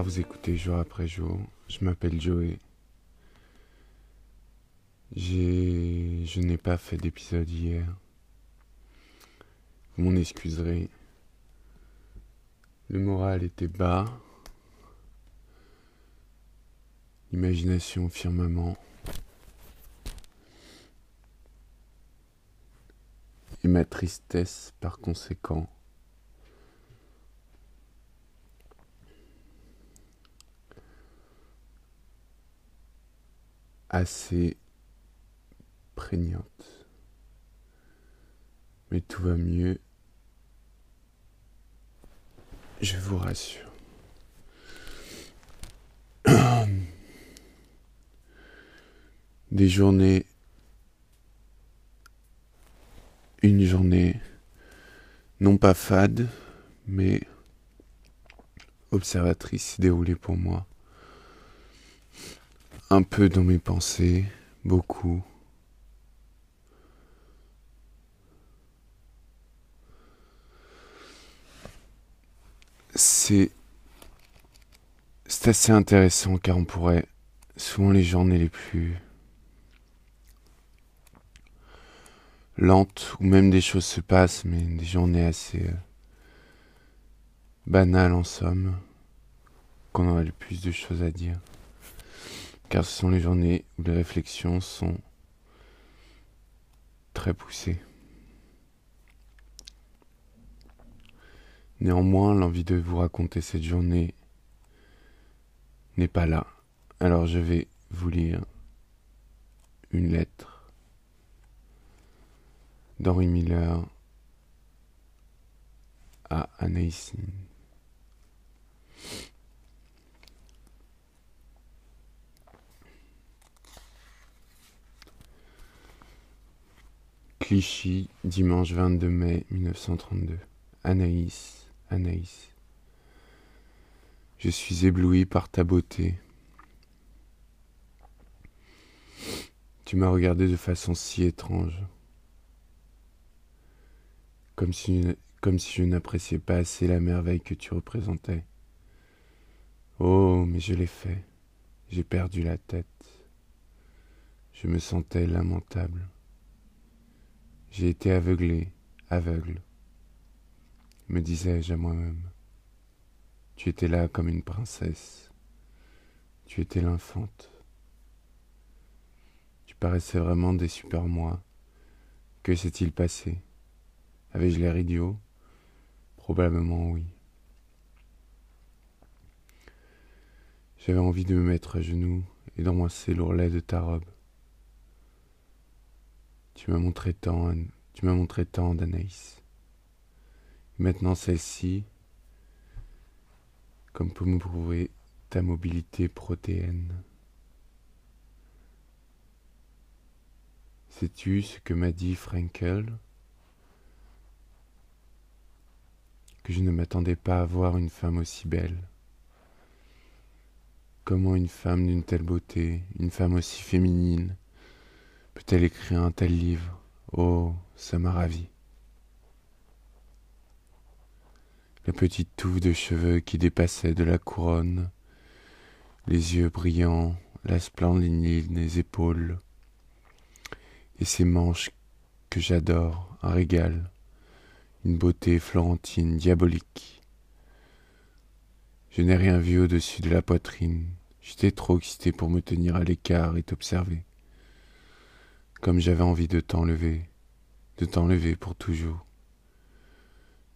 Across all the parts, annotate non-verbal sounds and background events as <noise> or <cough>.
Vous écoutez jour après jour. Je m'appelle Joey. J'ai... Je n'ai pas fait d'épisode hier. Vous m'en excuserez. Le moral était bas. Imagination au firmament. Et ma tristesse par conséquent. Assez prégnante. Mais tout va mieux. Je vous rassure. <clears throat> Des journées, une journée, non pas fade, mais observatrice déroulée pour moi un peu dans mes pensées, beaucoup. C'est c'est assez intéressant car on pourrait souvent les journées les plus lentes ou même des choses se passent mais des journées assez euh, banales en somme qu'on aurait le plus de choses à dire car ce sont les journées où les réflexions sont très poussées. Néanmoins, l'envie de vous raconter cette journée n'est pas là. Alors je vais vous lire une lettre d'Henri Miller à Anaïsine. Clichy, dimanche 22 mai 1932. Anaïs, Anaïs. Je suis ébloui par ta beauté. Tu m'as regardé de façon si étrange, comme si, comme si je n'appréciais pas assez la merveille que tu représentais. Oh, mais je l'ai fait. J'ai perdu la tête. Je me sentais lamentable. J'ai été aveuglé, aveugle, me disais-je à moi-même. Tu étais là comme une princesse. Tu étais l'infante. Tu paraissais vraiment déçu par moi. Que s'est-il passé? Avais-je l'air idiot? Probablement oui. J'avais envie de me mettre à genoux et d'embrasser l'ourlet de ta robe. Tu m'as montré tant, tu d'Anaïs. Maintenant celle-ci, comme pour me prouver ta mobilité protéenne. Sais-tu ce que m'a dit Frankel? Que je ne m'attendais pas à voir une femme aussi belle. Comment une femme d'une telle beauté, une femme aussi féminine, Peut-elle écrire un tel livre? Oh, ça m'a ravi. La petite touffe de cheveux qui dépassait de la couronne, les yeux brillants, la splendide des épaules, et ces manches que j'adore, un régal, une beauté florentine diabolique. Je n'ai rien vu au-dessus de la poitrine, j'étais trop excité pour me tenir à l'écart et t'observer comme j'avais envie de t'enlever, de t'enlever pour toujours.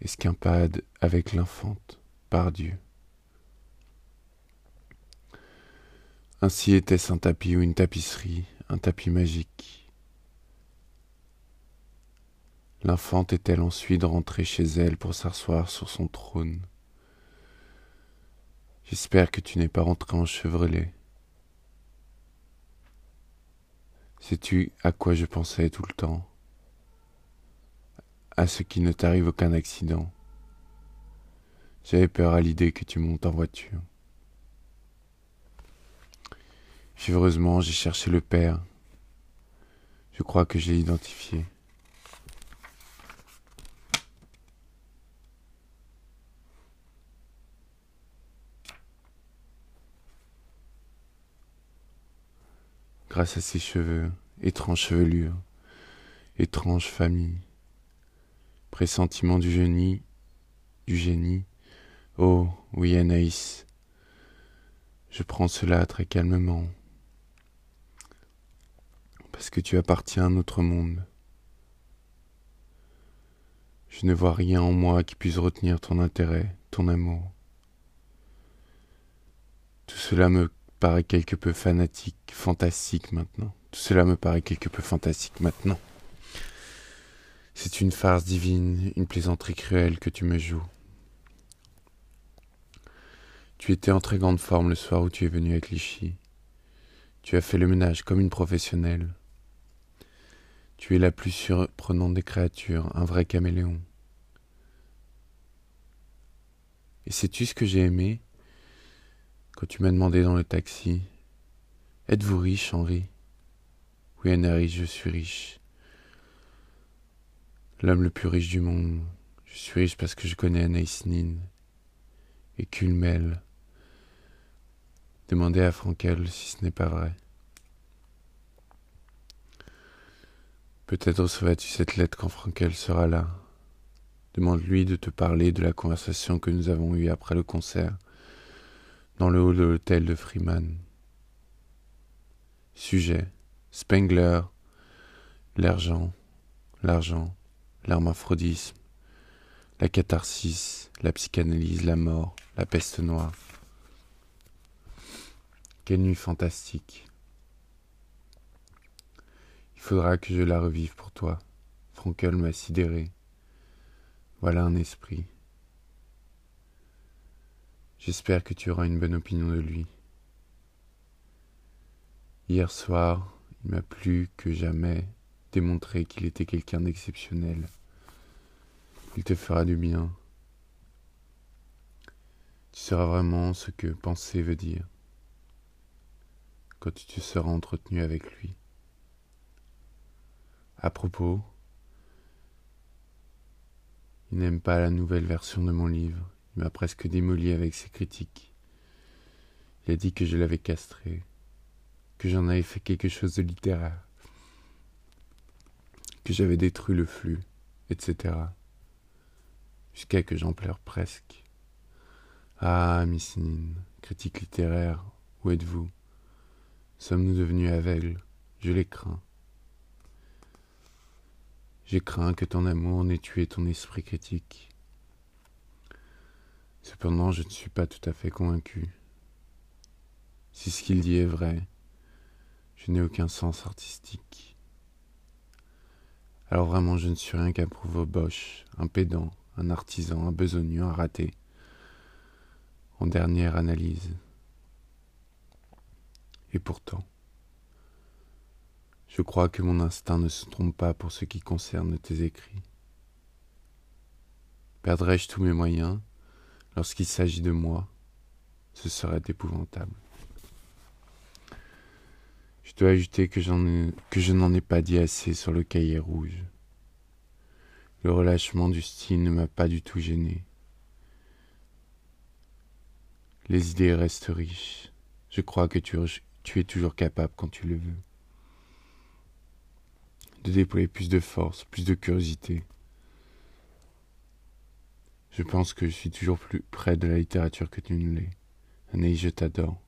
Esquimpade avec l'infante, par Dieu. Ainsi était-ce un tapis ou une tapisserie, un tapis magique. L'infante est-elle ensuite rentrée chez elle pour s'asseoir sur son trône? J'espère que tu n'es pas rentré en chevrelet. Sais-tu à quoi je pensais tout le temps? À ce qu'il ne t'arrive aucun accident. J'avais peur à l'idée que tu montes en voiture. Heureusement, j'ai cherché le père. Je crois que j'ai identifié. Grâce à ses cheveux, étrange chevelure, étrange famille, pressentiment du génie, du génie. Oh, oui, Anaïs, je prends cela très calmement, parce que tu appartiens à notre monde. Je ne vois rien en moi qui puisse retenir ton intérêt, ton amour. Tout cela me paraît quelque peu fanatique, fantastique maintenant. Tout cela me paraît quelque peu fantastique maintenant. C'est une farce divine, une plaisanterie cruelle que tu me joues. Tu étais en très grande forme le soir où tu es venu à Clichy. Tu as fait le ménage comme une professionnelle. Tu es la plus surprenante des créatures, un vrai caméléon. Et sais-tu ce que j'ai aimé? Tu m'as demandé dans le taxi Êtes-vous riche, Henri? Oui, Anaïs, je suis riche. L'homme le plus riche du monde. Je suis riche parce que je connais Anaïs Nin et Culmel. Demandez à Frankel si ce n'est pas vrai. Peut-être recevras-tu cette lettre quand Frankel sera là. Demande-lui de te parler de la conversation que nous avons eue après le concert dans le hall de l'hôtel de Freeman. Sujet Spengler, l'argent, l'argent, l'hermaphrodisme, la catharsis, la psychanalyse, la mort, la peste noire. Quelle nuit fantastique. Il faudra que je la revive pour toi. Frankel m'a sidéré. Voilà un esprit. J'espère que tu auras une bonne opinion de lui. Hier soir, il m'a plus que jamais démontré qu'il était quelqu'un d'exceptionnel. Il te fera du bien. Tu sauras vraiment ce que penser veut dire quand tu seras entretenu avec lui. À propos, il n'aime pas la nouvelle version de mon livre. Il m'a presque démoli avec ses critiques. Il a dit que je l'avais castré, que j'en avais fait quelque chose de littéraire, que j'avais détruit le flux, etc. Jusqu'à que j'en pleure presque. Ah, Miss critique littéraire, où êtes-vous? Sommes-nous devenus aveugles? Je les crains. J'ai craint que ton amour n'ait tué ton esprit critique. Cependant, je ne suis pas tout à fait convaincu. Si ce qu'il dit est vrai, je n'ai aucun sens artistique. Alors vraiment, je ne suis rien qu'un boche, un pédant, un artisan, un besogneux, un raté. En dernière analyse. Et pourtant, je crois que mon instinct ne se trompe pas pour ce qui concerne tes écrits. Perdrais-je tous mes moyens? Lorsqu'il s'agit de moi, ce serait épouvantable. Je dois ajouter que, je n'en ai pas dit assez sur le cahier rouge. Le relâchement du style ne m'a pas du tout gêné. Les idées restent riches. Je crois que tu es toujours capable, quand tu le veux, de déployer plus de force, plus de curiosité, je pense que je suis toujours plus près de la littérature que tu ne l'es. Anaïs, je t'adore.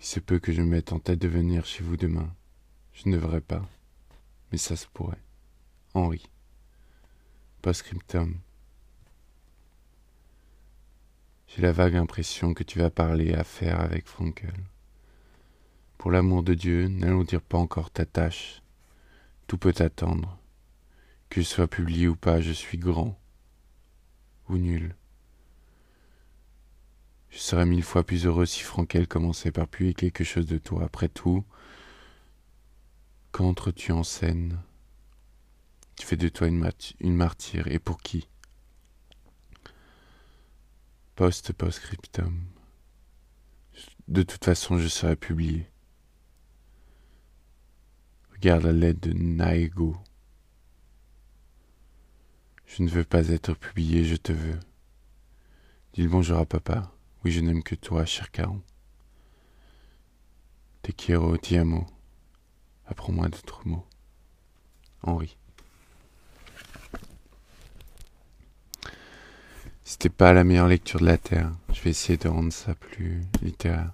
Il se peut que je me mette en tête de venir chez vous demain. Je ne devrais pas, mais ça se pourrait. Henri. Postscriptum. J'ai la vague impression que tu vas parler à faire avec Frankel. Pour l'amour de Dieu, n'allons dire pas encore ta tâche. Tout peut attendre. Que je sois publié ou pas, je suis grand ou nul. Je serais mille fois plus heureux si Frankel commençait par publier quelque chose de toi. Après tout, qu'entres-tu en scène? Tu fais de toi une, une martyre, et pour qui? Post-postscriptum. De toute façon, je serai publié. Regarde la lettre de Naego. Je ne veux pas être publié, je te veux. Dis le bonjour à papa. Oui, je n'aime que toi, cher Caron. Te quiero, ti amo. Apprends-moi d'autres mots. Henri. C'était pas la meilleure lecture de la Terre. Je vais essayer de rendre ça plus littéraire.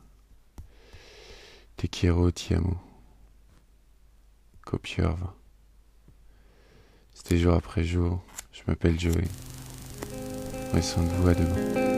Te quiero, ti amo. Copiorva. C'était jour après jour. Je m'appelle Joey. Prenez soin de vous, à demain.